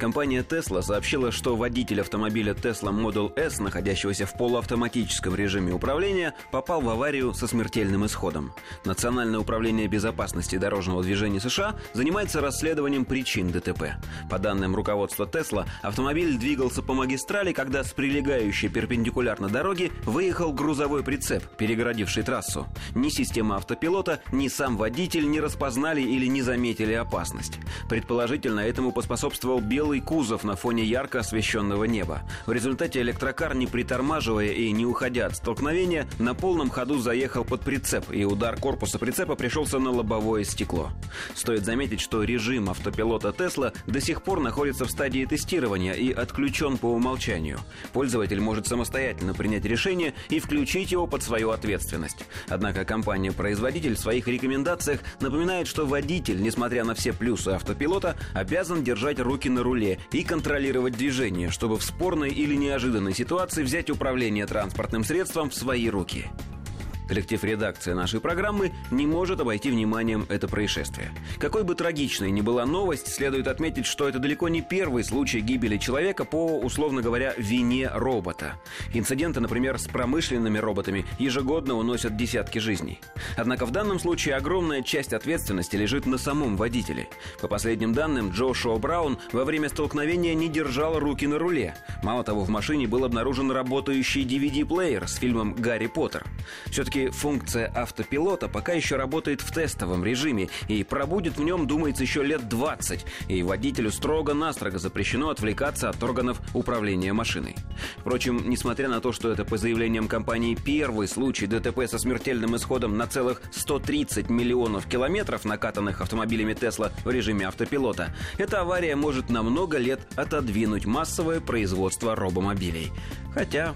Компания Tesla сообщила, что водитель автомобиля Tesla Model S, находящегося в полуавтоматическом режиме управления, попал в аварию со смертельным исходом. Национальное управление безопасности дорожного движения США занимается расследованием причин ДТП. По данным руководства Tesla, автомобиль двигался по магистрали, когда с прилегающей перпендикулярно дороги выехал грузовой прицеп, перегородивший трассу. Ни система автопилота, ни сам водитель не распознали или не заметили опасность. Предположительно, этому поспособствовал белый белый кузов на фоне ярко освещенного неба. В результате электрокар, не притормаживая и не уходя от столкновения, на полном ходу заехал под прицеп, и удар корпуса прицепа пришелся на лобовое стекло. Стоит заметить, что режим автопилота Тесла до сих пор находится в стадии тестирования и отключен по умолчанию. Пользователь может самостоятельно принять решение и включить его под свою ответственность. Однако компания-производитель в своих рекомендациях напоминает, что водитель, несмотря на все плюсы автопилота, обязан держать руки на руле руле и контролировать движение, чтобы в спорной или неожиданной ситуации взять управление транспортным средством в свои руки. Коллектив редакции нашей программы не может обойти вниманием это происшествие. Какой бы трагичной ни была новость, следует отметить, что это далеко не первый случай гибели человека по, условно говоря, вине робота. Инциденты, например, с промышленными роботами ежегодно уносят десятки жизней. Однако в данном случае огромная часть ответственности лежит на самом водителе. По последним данным, Джошуа Браун во время столкновения не держал руки на руле. Мало того, в машине был обнаружен работающий DVD-плеер с фильмом «Гарри Поттер». Все-таки все функция автопилота пока еще работает в тестовом режиме и пробудет в нем, думается, еще лет 20, и водителю строго-настрого запрещено отвлекаться от органов управления машиной. Впрочем, несмотря на то, что это по заявлениям компании первый случай ДТП со смертельным исходом на целых 130 миллионов километров, накатанных автомобилями Тесла в режиме автопилота, эта авария может на много лет отодвинуть массовое производство робомобилей. Хотя...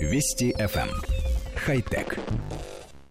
Вести FM хай-тек.